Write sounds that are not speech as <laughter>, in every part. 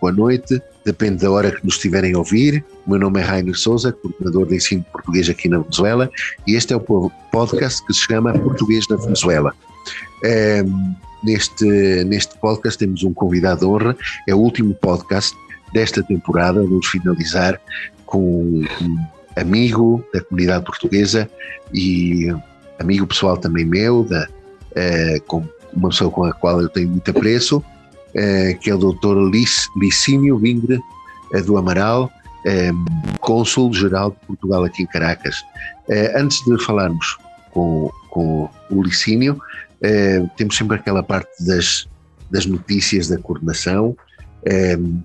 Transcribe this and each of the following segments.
boa noite, depende da hora que nos estiverem a ouvir. O meu nome é Rainer Souza, coordenador de ensino de português aqui na Venezuela, e este é o podcast que se chama Português na Venezuela. É, neste, neste podcast temos um convidado de honra, é o último podcast desta temporada, vamos finalizar com um amigo da comunidade portuguesa e amigo pessoal também meu, da, é, com uma pessoa com a qual eu tenho muito apreço, que é o doutor Licínio Vingre é, do Amaral, é, Cônsul-Geral de Portugal aqui em Caracas. Antes de falarmos com, com o Licínio, temos sempre aquela parte das, das notícias da coordenação.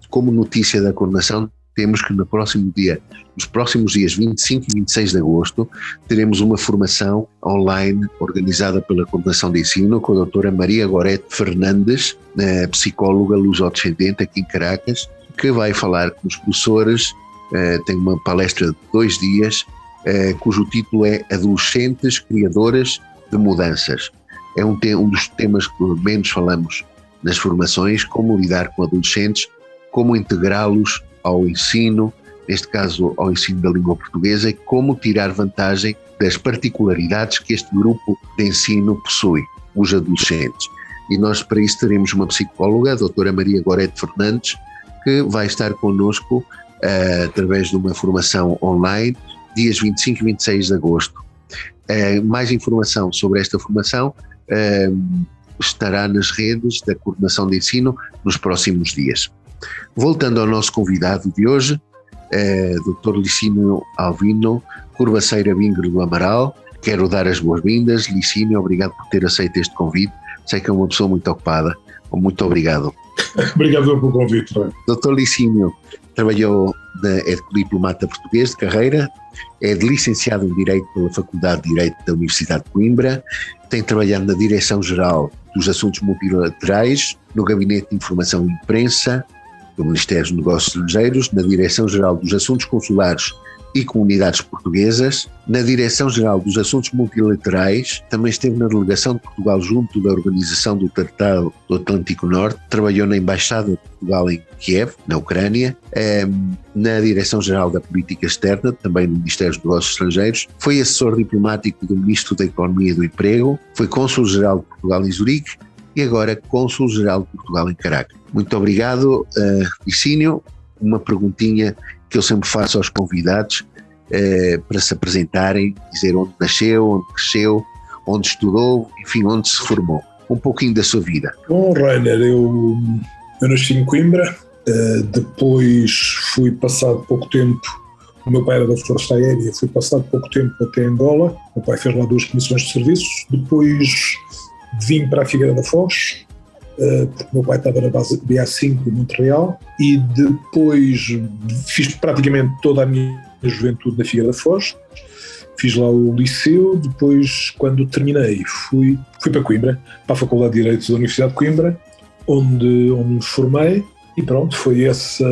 Como notícia da coordenação, temos que no próximo dia, nos próximos dias 25 e 26 de agosto, teremos uma formação online organizada pela Coordenação de Ensino com a doutora Maria Gorete Fernandes, eh, psicóloga luso-descendente aqui em Caracas, que vai falar com os professores, eh, tem uma palestra de dois dias, eh, cujo título é Adolescentes Criadoras de Mudanças. É um, um dos temas que menos falamos nas formações, como lidar com adolescentes, como integrá-los ao ensino, neste caso ao ensino da língua portuguesa, e como tirar vantagem das particularidades que este grupo de ensino possui, os adolescentes. E nós para isso teremos uma psicóloga, a doutora Maria Gorete Fernandes, que vai estar connosco uh, através de uma formação online, dias 25 e 26 de agosto. Uh, mais informação sobre esta formação uh, estará nas redes da Coordenação de Ensino nos próximos dias. Voltando ao nosso convidado de hoje, é Dr. Licínio Alvino, Curvaceira Vingre do Amaral. Quero dar as boas-vindas. Licínio, obrigado por ter aceito este convite. Sei que é uma pessoa muito ocupada. Muito obrigado. <laughs> obrigado pelo convite. Dr. Licínio trabalhou na, é diplomata português de carreira, é licenciado em Direito pela Faculdade de Direito da Universidade de Coimbra, tem trabalhado na Direção-Geral dos Assuntos Multilaterais, no Gabinete de Informação e Imprensa, do Ministério dos Negócios Estrangeiros, na Direção-Geral dos Assuntos Consulares e Comunidades Portuguesas, na Direção-Geral dos Assuntos Multilaterais, também esteve na delegação de Portugal junto da Organização do Tratado do Atlântico Norte, trabalhou na Embaixada de Portugal em Kiev, na Ucrânia, ehm, na Direção-Geral da Política Externa, também no Ministério dos Negócios Estrangeiros, foi assessor diplomático do Ministro da Economia e do Emprego, foi Cônsul-Geral de Portugal em Zurique e agora Cônsul-Geral de Portugal em Caracas. Muito obrigado, uh, Licínio. Uma perguntinha que eu sempre faço aos convidados uh, para se apresentarem, dizer onde nasceu, onde cresceu, onde estudou, enfim, onde se formou. Um pouquinho da sua vida. Bom, Rainer, eu, eu nasci em Coimbra, uh, depois fui passado pouco tempo o meu pai era da Força Aérea, fui passado pouco tempo até Angola. O meu pai fez lá duas comissões de serviços. Depois vim para a Figueira da Foz, eh, porque meu pai estava na base BA5 de Montreal e depois fiz praticamente toda a minha juventude na Figueira da Foz. Fiz lá o liceu, depois, quando terminei, fui, fui para Coimbra, para a Faculdade de Direito da Universidade de Coimbra, onde, onde me formei e pronto, foi essa,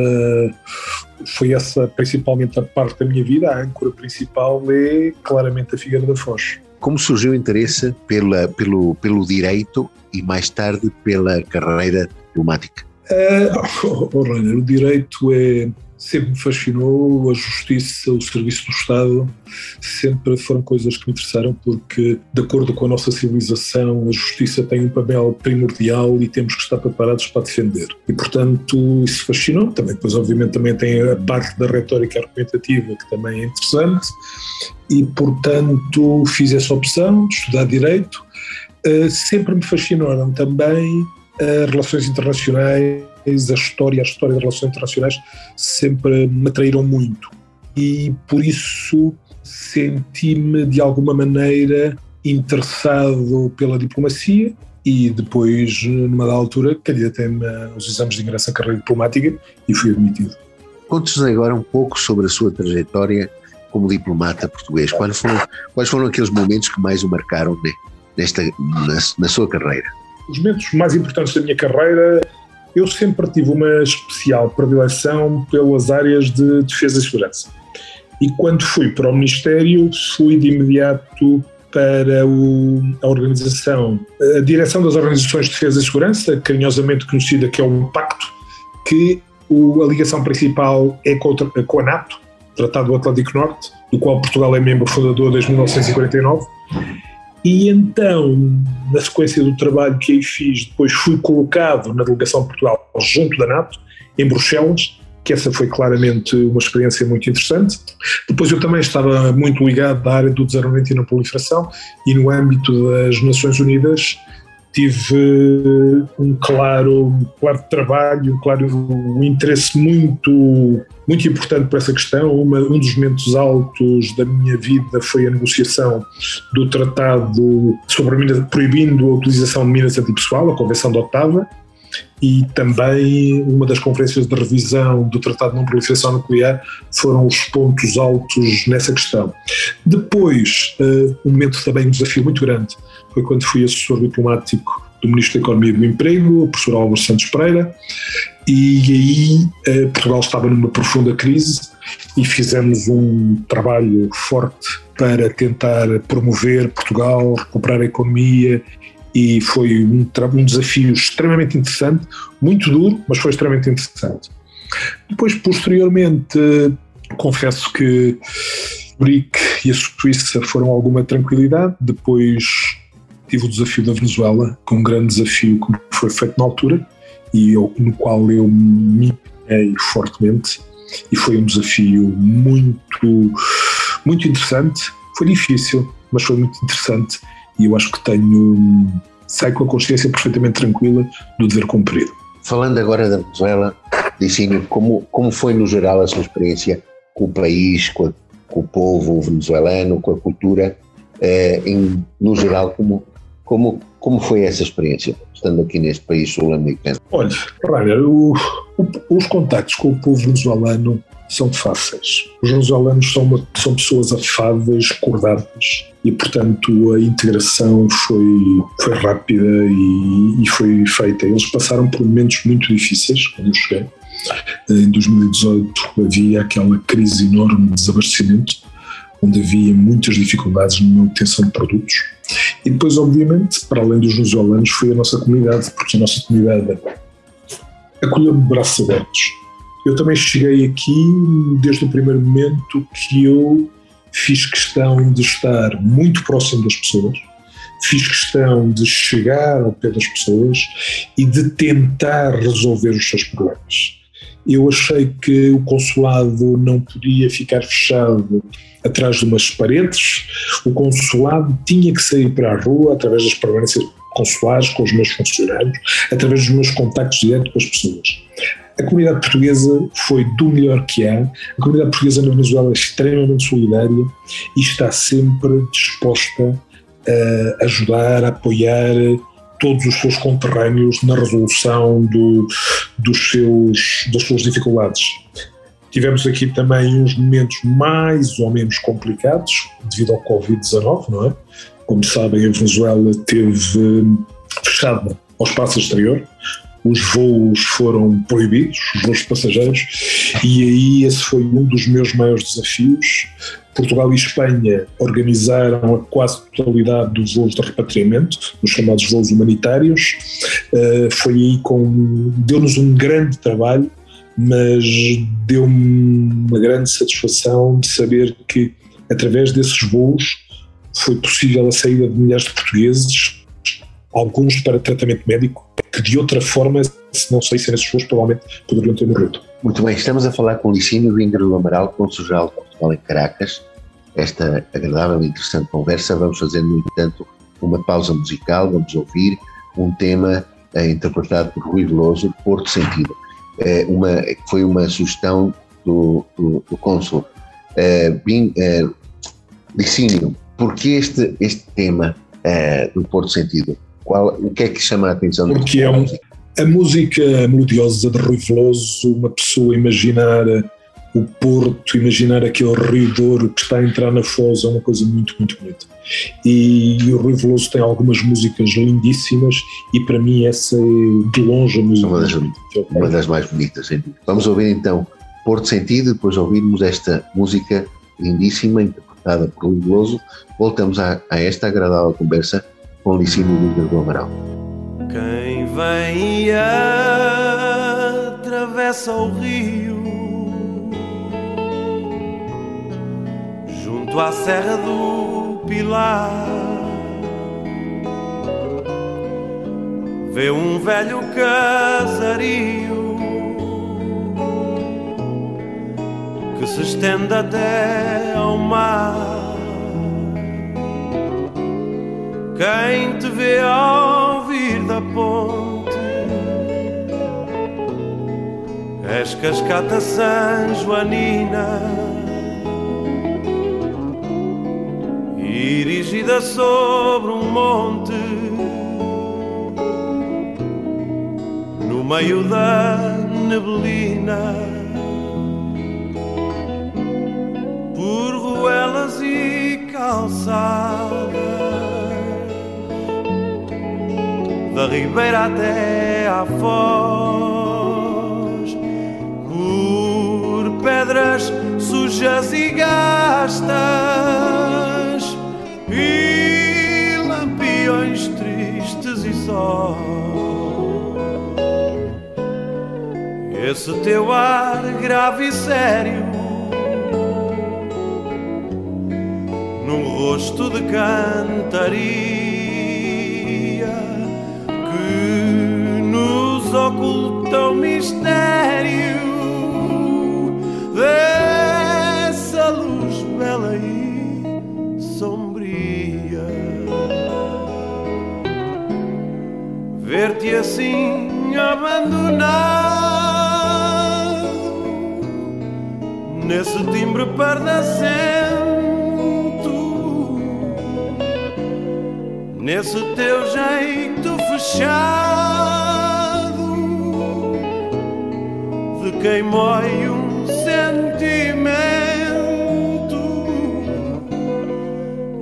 foi essa principalmente a parte da minha vida. A âncora principal é claramente a Figueira da Foz. Como surgiu o interesse pela, pelo, pelo direito e mais tarde pela carreira diplomática? Uh, <laughs> oh, oh, o direito é, sempre me fascinou, a justiça, o serviço do Estado, sempre foram coisas que me interessaram porque, de acordo com a nossa civilização, a justiça tem um papel primordial e temos que estar preparados para defender. E, portanto, isso fascinou. Também, depois, obviamente, também tem a parte da retórica argumentativa que também é interessante e, portanto, fiz essa opção de estudar Direito. Uh, sempre me fascinaram também relações internacionais, a história, a história das relações internacionais sempre me atraíram muito. E por isso senti-me de alguma maneira interessado pela diplomacia e depois, numa da altura, candidatei-me aos exames de ingresso à carreira diplomática e fui admitido. conte-nos agora um pouco sobre a sua trajetória como diplomata português. Quais foram, quais foram aqueles momentos que mais o marcaram nesta, na, na sua carreira? Os momentos mais importantes da minha carreira eu sempre tive uma especial predileção pelas áreas de defesa e segurança. E quando fui para o Ministério, fui de imediato para o, a organização, a direção das organizações de defesa e segurança, carinhosamente conhecida que é o Pacto, que o, a ligação principal é com, com a NATO, Tratado do Atlântico Norte, do qual Portugal é membro fundador desde 1949. E então, na sequência do trabalho que aí fiz, depois fui colocado na delegação de Portugal junto da NATO, em Bruxelas, que essa foi claramente uma experiência muito interessante. Depois eu também estava muito ligado à área do desarmamento e na proliferação e no âmbito das Nações Unidas tive um claro, claro trabalho, um claro um interesse muito, muito importante para essa questão. Uma, um dos momentos altos da minha vida foi a negociação do tratado sobre a mina, proibindo a utilização de minas antipessoal, a Convenção de Otava, e também uma das conferências de revisão do Tratado de Não Proliferação Nuclear foram os pontos altos nessa questão. Depois, uh, um momento também um desafio muito grande foi quando fui assessor diplomático do Ministro da Economia e do Emprego, o professor Álvaro Santos Pereira, e aí uh, Portugal estava numa profunda crise e fizemos um trabalho forte para tentar promover Portugal, recuperar a economia e foi um, um desafio extremamente interessante, muito duro, mas foi extremamente interessante. Depois, posteriormente, confesso que o BRIC e a Suíça foram alguma tranquilidade, depois tive o desafio da Venezuela, com um grande desafio que foi feito na altura, e eu, no qual eu me empenhei fortemente, e foi um desafio muito, muito interessante, foi difícil, mas foi muito interessante, e eu acho que tenho sai com a consciência perfeitamente tranquila do dever cumprido. Falando agora da Venezuela, Licínio, como, como foi no geral a sua experiência com o país, com, a, com o povo venezuelano, com a cultura, eh, em, no geral, como, como, como foi essa experiência, estando aqui neste país sul-americano? Olha, os contactos com o povo venezuelano são fáceis. Os venezuelanos são, uma, são pessoas afáveis, cordadas e, portanto, a integração foi, foi rápida e, e foi feita. Eles passaram por momentos muito difíceis quando eu cheguei. Em 2018 havia aquela crise enorme de desabastecimento, onde havia muitas dificuldades na obtenção de produtos. E depois, obviamente, para além dos venezuelanos, foi a nossa comunidade, porque a nossa comunidade acolheu-me de braços abertos eu também cheguei aqui desde o primeiro momento que eu fiz questão de estar muito próximo das pessoas, fiz questão de chegar ao pé das pessoas e de tentar resolver os seus problemas. Eu achei que o consulado não podia ficar fechado atrás de umas paredes, o consulado tinha que sair para a rua através das permanências consulares com os meus funcionários, através dos meus contactos diretos com as pessoas. A comunidade portuguesa foi do melhor que há. A comunidade portuguesa na Venezuela é extremamente solidária e está sempre disposta a ajudar, a apoiar todos os seus conterrâneos na resolução do, dos seus, das suas dificuldades. Tivemos aqui também uns momentos mais ou menos complicados devido ao Covid-19, não é? Como sabem, a Venezuela teve fechada ao espaço exterior, os voos foram proibidos, os voos de passageiros, e aí esse foi um dos meus maiores desafios. Portugal e Espanha organizaram a quase totalidade dos voos de repatriamento, os chamados voos humanitários. Uh, foi aí com. deu-nos um grande trabalho, mas deu-me uma grande satisfação de saber que, através desses voos, foi possível a saída de milhares de portugueses alguns para tratamento médico, de outra forma, se não saíssem esses voos, provavelmente poderiam ter morrido. Muito bem, estamos a falar com o Licínio Ingrid do Amaral, consul-geral de Portugal em Caracas. Esta agradável e interessante conversa. Vamos fazer, no entanto, uma pausa musical, vamos ouvir um tema eh, interpretado por Rui Veloso, Porto Sentido. Eh, uma, foi uma sugestão do, do, do. Eh, Licínio, por que este, este tema do Porto Sentido? Qual, o que é que chama a atenção? Porque é um, a música melodiosa de Rui Veloso, uma pessoa imaginar o Porto, imaginar aquele Rio Douro que está a entrar na Foz é uma coisa muito, muito bonita. E, e o Rui Veloso tem algumas músicas lindíssimas e para mim essa é de longe a música uma das, bonita. uma das mais bonitas. Sim. Vamos ouvir então Porto Sentido, depois ouvirmos esta música lindíssima, interpretada por Rui Veloso. Voltamos a, a esta agradável conversa com Licínio Lucas do Amaral. Quem vem e atravessa o rio junto à Serra do Pilar vê um velho casario que se estende até ao mar. Quem te vê ao vir da ponte és cascata San Joanina, erigida sobre um monte, no meio da neblina. Por ruelas e calçadas da ribeira até à foz, por pedras sujas e gastas e lampiões tristes e só. Esse teu ar grave e sério, num rosto de cantaria Ver-te assim abandonado nesse timbre pardacento, nesse teu jeito fechado. quem mói um sentimento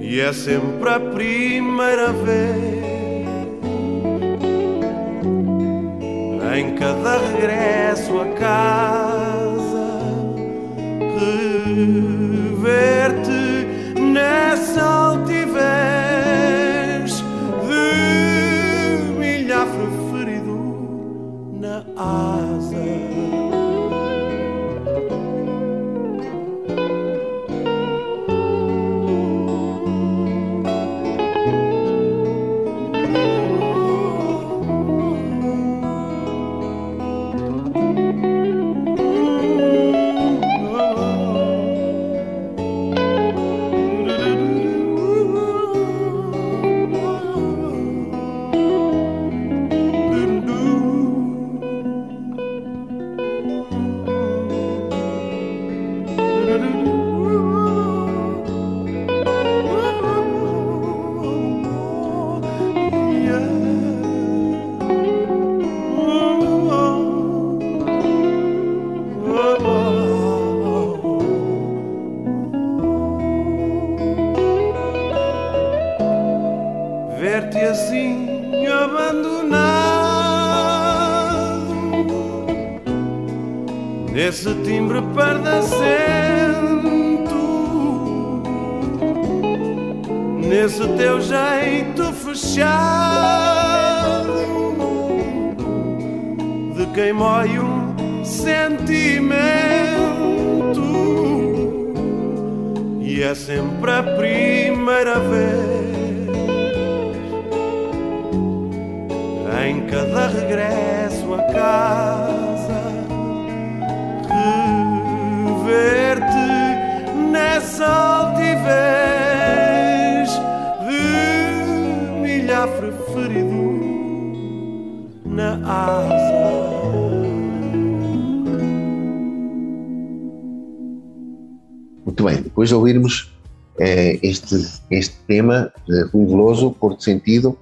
e é sempre a primeira vez em cada regresso a casa rever-te nesse teu jeito fechado. De quem mói um sentimento. E é sempre a primeira vez. em cada regresso a casa, rever-te nessa altivez ferido na asa. Muito bem, depois de ouvirmos eh, este, este tema de Rui Porto Sentido,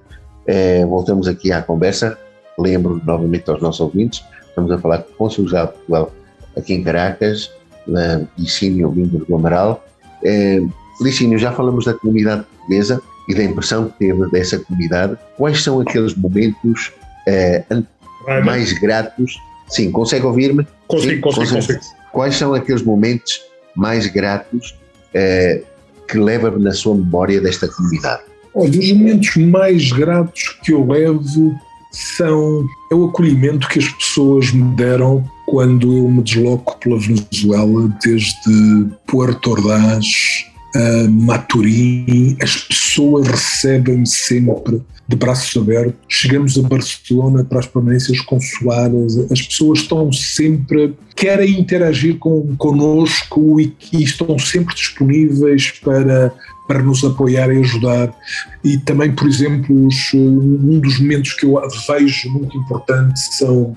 eh, voltamos aqui à conversa. Lembro novamente aos nossos ouvintes, estamos a falar com o Consulado de Portugal aqui em Caracas uh, Licínio Lindo do Amaral. Uh, Licínio, já falamos da comunidade portuguesa e da impressão que teve dessa comunidade. Quais são aqueles momentos uh, mais gratos? Sim, consegue ouvir-me? Consigo, consigo, consigo. Quais são aqueles momentos mais gratos uh, que leva na sua memória desta comunidade? Olha, os momentos mais gratos que eu levo são é o acolhimento que as pessoas me deram quando eu me desloco pela Venezuela, desde Puerto Ordaz a Maturim, as pessoas recebem-me sempre de braços abertos. Chegamos a Barcelona para as permanências consulares, as pessoas estão sempre, querem interagir com, connosco e, e estão sempre disponíveis para para nos apoiar e ajudar. E também, por exemplo, os, um dos momentos que eu vejo muito importante são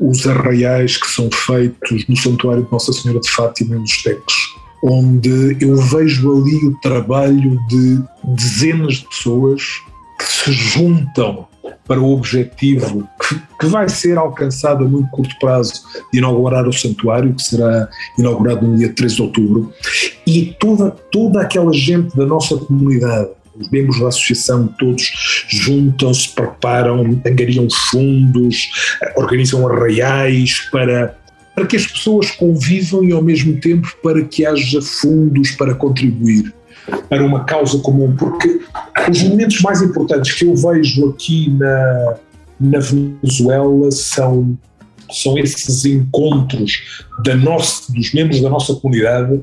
os arraiais que são feitos no Santuário de Nossa Senhora de Fátima em Los Teques, onde eu vejo ali o trabalho de dezenas de pessoas que se juntam para o objetivo que, que, vai ser alcançado a muito curto prazo de inaugurar o santuário, que será inaugurado no dia 13 de outubro, e toda, toda aquela gente da nossa comunidade, os membros da associação todos juntam-se, preparam, angariam fundos, organizam arraiais para para que as pessoas convivam e ao mesmo tempo para que haja fundos para contribuir para uma causa comum, porque os momentos mais importantes que eu vejo aqui na, na Venezuela são, são esses encontros da nossa, dos membros da nossa comunidade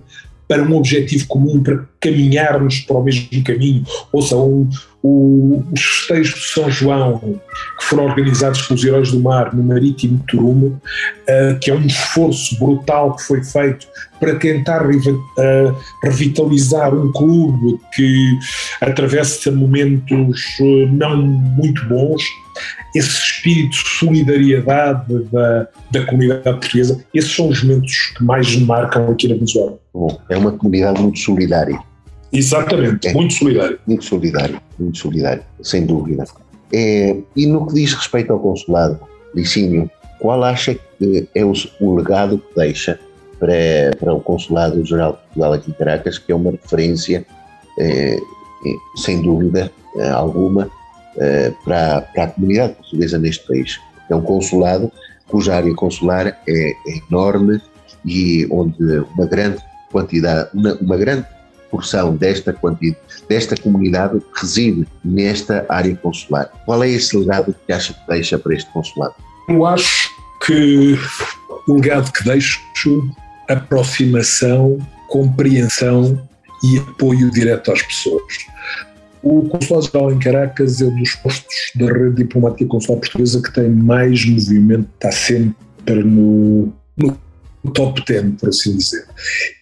para um objetivo comum, para caminharmos para o mesmo caminho. Ou seja, um, o, os festejos de São João, que foram organizados pelos Heróis do Mar no Marítimo de Turumo, uh, que é um esforço brutal que foi feito para tentar uh, revitalizar um clube que atravessa momentos uh, não muito bons. Esse espírito de solidariedade da, da comunidade portuguesa, esses são os momentos que mais me marcam aqui na Venezuela. É uma comunidade muito solidária. Exatamente, é, muito solidário. Muito solidário, muito solidário, sem dúvida. É, e no que diz respeito ao consulado, Licínio, qual acha que é o, o legado que deixa para, para o Consulado Geral de Portugal aqui em Caracas, que é uma referência, é, sem dúvida é, alguma, é, para, para a comunidade portuguesa neste país? É um consulado cuja área consular é, é enorme e onde uma grande quantidade, uma, uma grande porção desta, quantidade, desta comunidade reside nesta área consular. Qual é esse legado que acha que deixa para este consulado? Eu acho que o legado que deixo aproximação, compreensão e apoio direto às pessoas. O Consulado Geral em Caracas é um dos postos da rede diplomática consular portuguesa que tem mais movimento, está sempre no, no top 10, por assim dizer.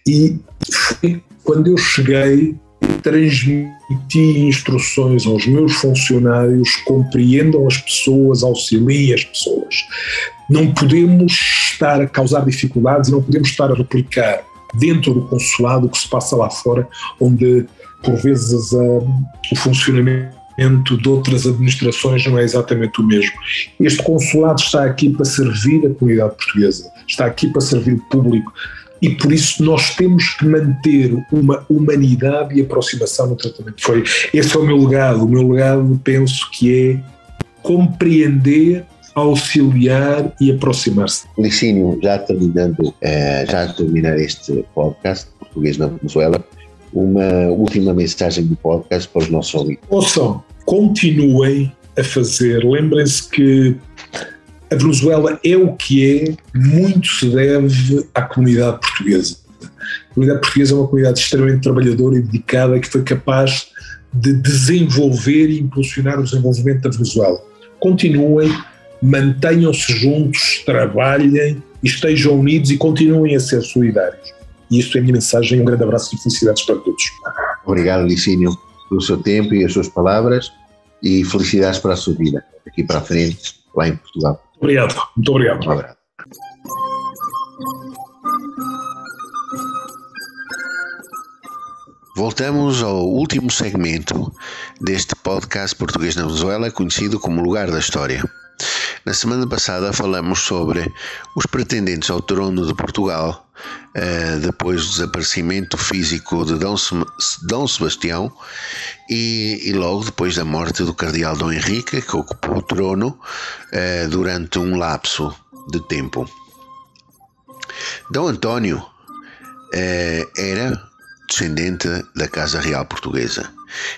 E foi quando eu cheguei, transmiti instruções aos meus funcionários, compreendam as pessoas, auxiliem as pessoas. Não podemos estar a causar dificuldades não podemos estar a replicar dentro do consulado o que se passa lá fora, onde por vezes o funcionamento de outras administrações não é exatamente o mesmo. Este consulado está aqui para servir a comunidade portuguesa, está aqui para servir o público, e por isso nós temos que manter uma humanidade e aproximação no tratamento. Foi, esse é o meu legado. O meu legado, penso que é compreender auxiliar e aproximar-se. Licínio, já terminando, eh, já terminar este podcast Português na Venezuela, uma última mensagem do podcast para os nossos ouvintes. Ouçam, continuem a fazer. Lembrem-se que a Venezuela é o que é, muito se deve à comunidade portuguesa. A comunidade portuguesa é uma comunidade extremamente trabalhadora e dedicada que foi capaz de desenvolver e impulsionar o desenvolvimento da Venezuela. Continuem, mantenham-se juntos, trabalhem, estejam unidos e continuem a ser solidários. E isto é a minha mensagem. Um grande abraço e felicidades para todos. Obrigado, Licínio, pelo seu tempo e as suas palavras e felicidades para a sua vida, aqui para a frente, lá em Portugal. Obrigado, muito obrigado. obrigado. Voltamos ao último segmento deste podcast Português na Venezuela, conhecido como Lugar da História. Na semana passada falamos sobre os pretendentes ao trono de Portugal uh, depois do desaparecimento físico de Dom, Sebastião e, e, logo depois da morte do cardeal Dom Henrique, que ocupou o trono uh, durante um lapso de tempo. Dom António uh, era descendente da Casa Real Portuguesa.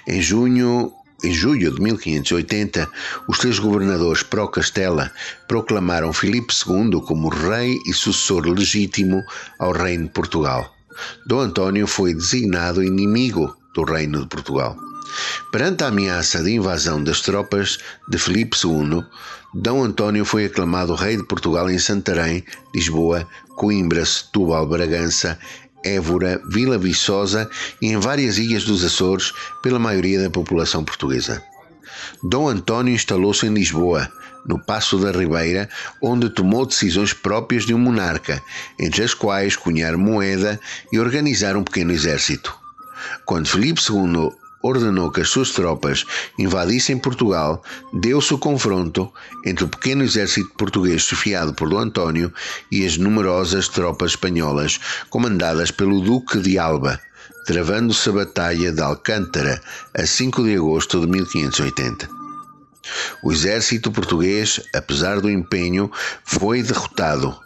Em junho em julho de 1580, os três governadores pró-Castela proclamaram Filipe II como rei e sucessor legítimo ao Reino de Portugal. Dom António foi designado inimigo do Reino de Portugal. Perante a ameaça de invasão das tropas de Filipe II, Dom António foi aclamado rei de Portugal em Santarém, Lisboa, Coimbra, Setúbal, Bragança, Évora, Vila Viçosa e em várias ilhas dos Açores pela maioria da população portuguesa. Dom António instalou-se em Lisboa, no Passo da Ribeira, onde tomou decisões próprias de um monarca, entre as quais cunhar moeda e organizar um pequeno exército. Quando Filipe II ordenou que as suas tropas invadissem Portugal, deu-se o confronto entre o pequeno exército português chefiado por Dom António e as numerosas tropas espanholas comandadas pelo Duque de Alba, travando-se a Batalha de Alcântara a 5 de agosto de 1580. O exército português, apesar do empenho, foi derrotado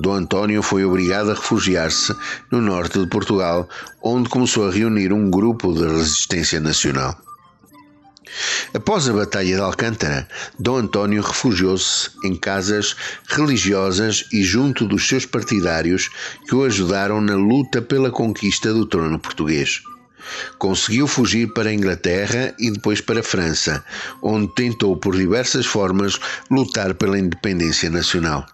Dom António foi obrigado a refugiar-se no norte de Portugal, onde começou a reunir um grupo de resistência nacional. Após a Batalha de Alcântara, Dom António refugiou-se em casas religiosas e junto dos seus partidários que o ajudaram na luta pela conquista do trono português. Conseguiu fugir para a Inglaterra e depois para a França, onde tentou por diversas formas lutar pela independência nacional.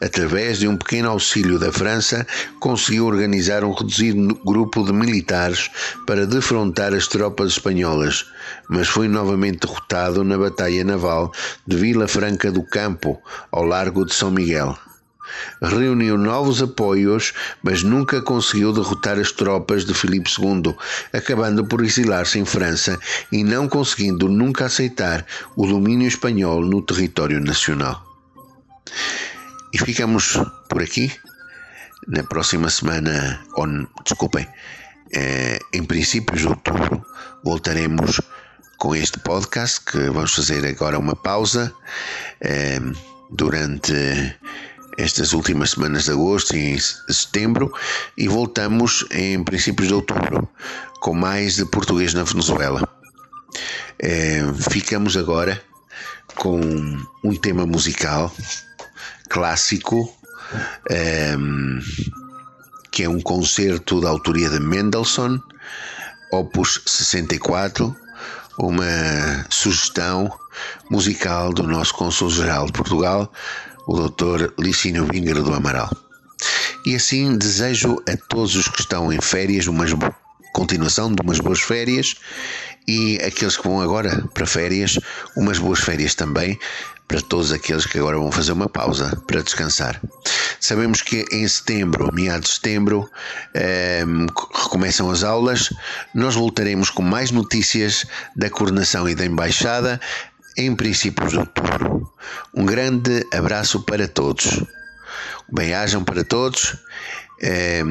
Através de um pequeno auxílio da França, conseguiu organizar um reduzido grupo de militares para defrontar as tropas espanholas, mas foi novamente derrotado na Batalha Naval de Vila Franca do Campo, ao largo de São Miguel. Reuniu novos apoios, mas nunca conseguiu derrotar as tropas de Filipe II, acabando por exilar-se em França e não conseguindo nunca aceitar o domínio espanhol no território nacional. E ficamos por aqui. Na próxima semana, ou, desculpem, eh, em princípios de outubro, voltaremos com este podcast, que vamos fazer agora uma pausa eh, durante estas últimas semanas de agosto e setembro e voltamos em princípios de outubro com mais de português na Venezuela. Eh, ficamos agora com um tema musical clássico, um, ehm, que é um concerto da autoria de Mendelssohn, Opus 64, uma sugestão musical do nosso Consul-Geral de Portugal, o Dr. Licínio Víngaro do Amaral. E assim desejo a todos os que estão em férias uma continuação de umas boas férias e aqueles que vão agora para férias, umas boas férias também, para todos aqueles que agora vão fazer uma pausa para descansar. Sabemos que em setembro, meados de setembro, eh, recomeçam as aulas. Nós voltaremos com mais notícias da coordenação e da embaixada em princípios de outubro. Um grande abraço para todos. Bem-ajam para todos. Eh,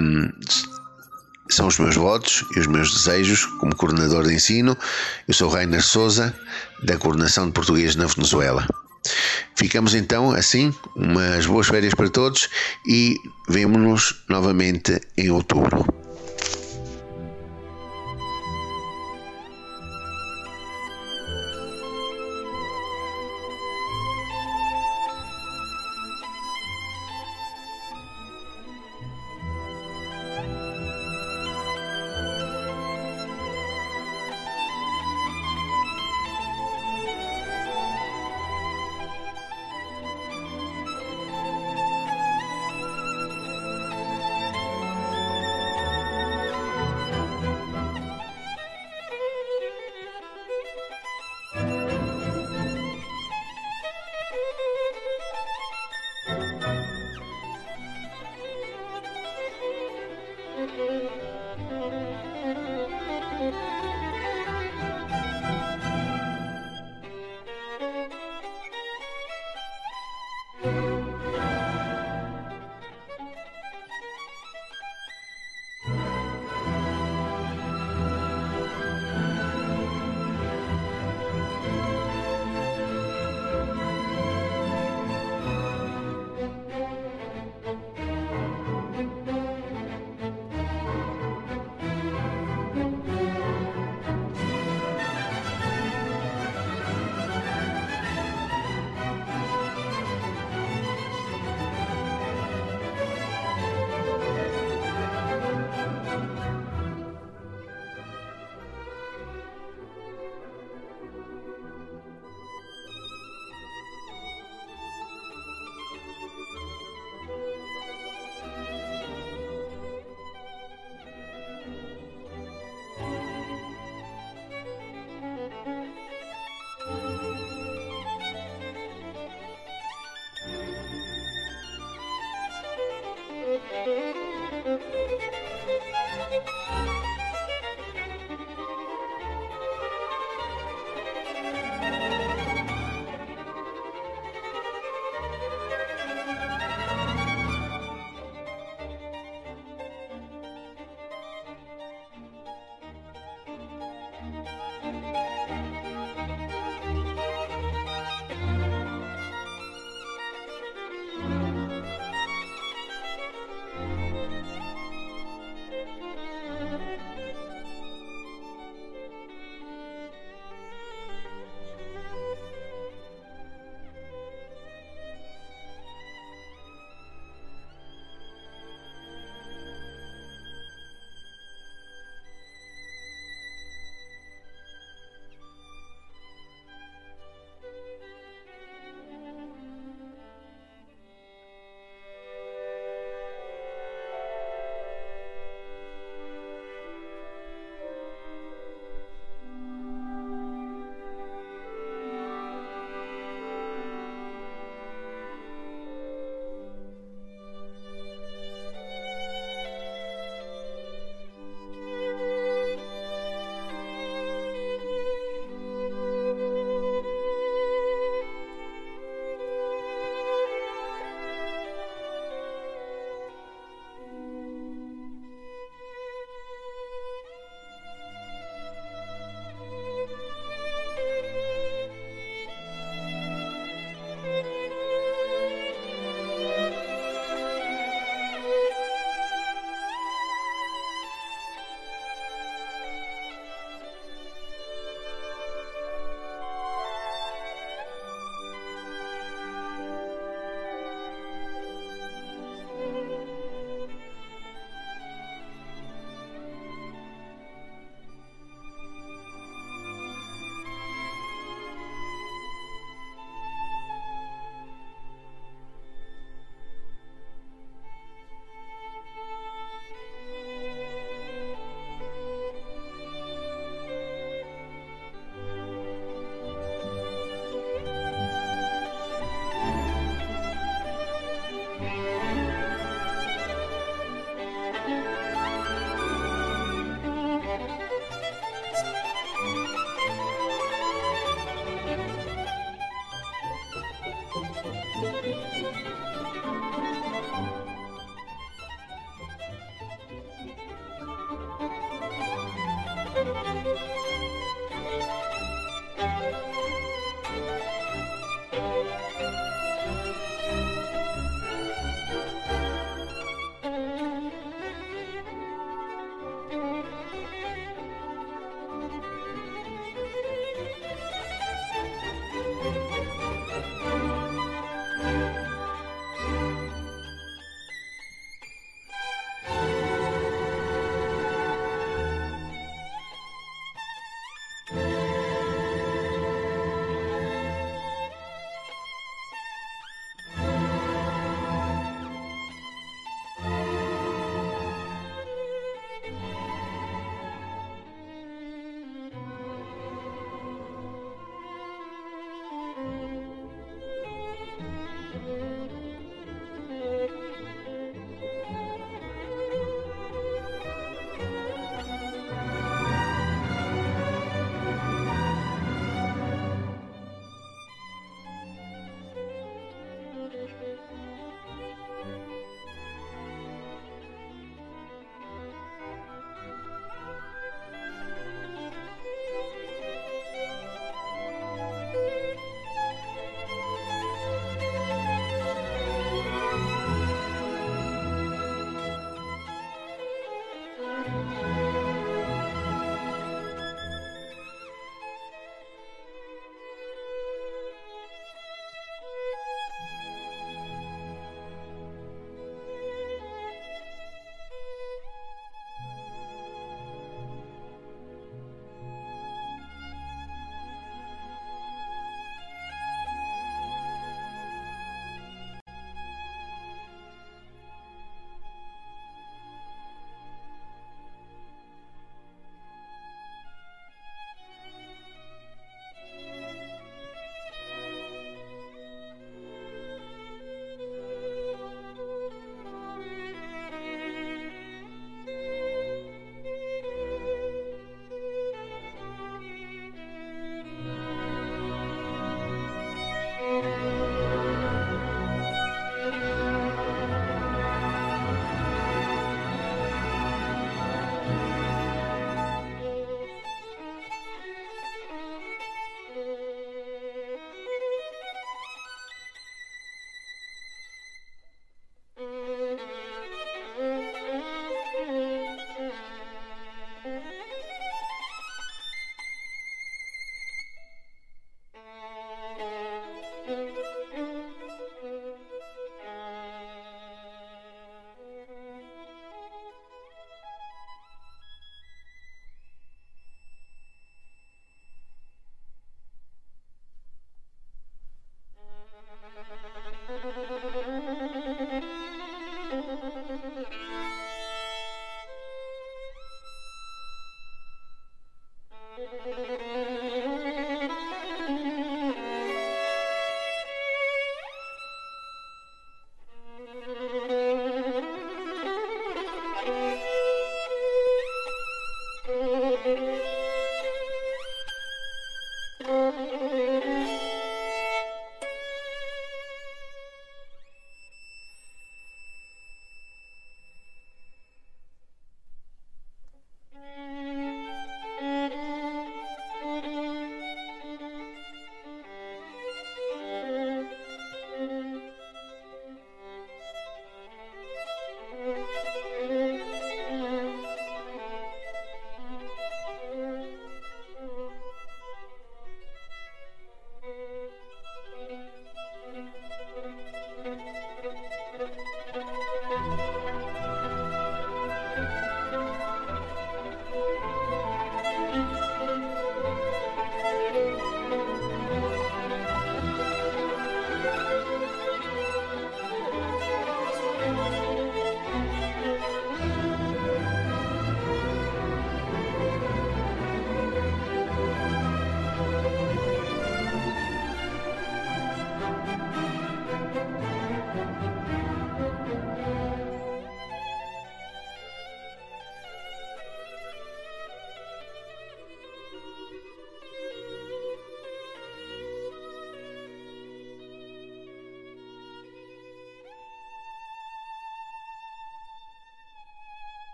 são os meus votos e os meus desejos como coordenador de ensino. Eu sou Rainer Souza, da Coordenação de Português na Venezuela. Ficamos então assim, umas boas férias para todos e vemo-nos novamente em outubro.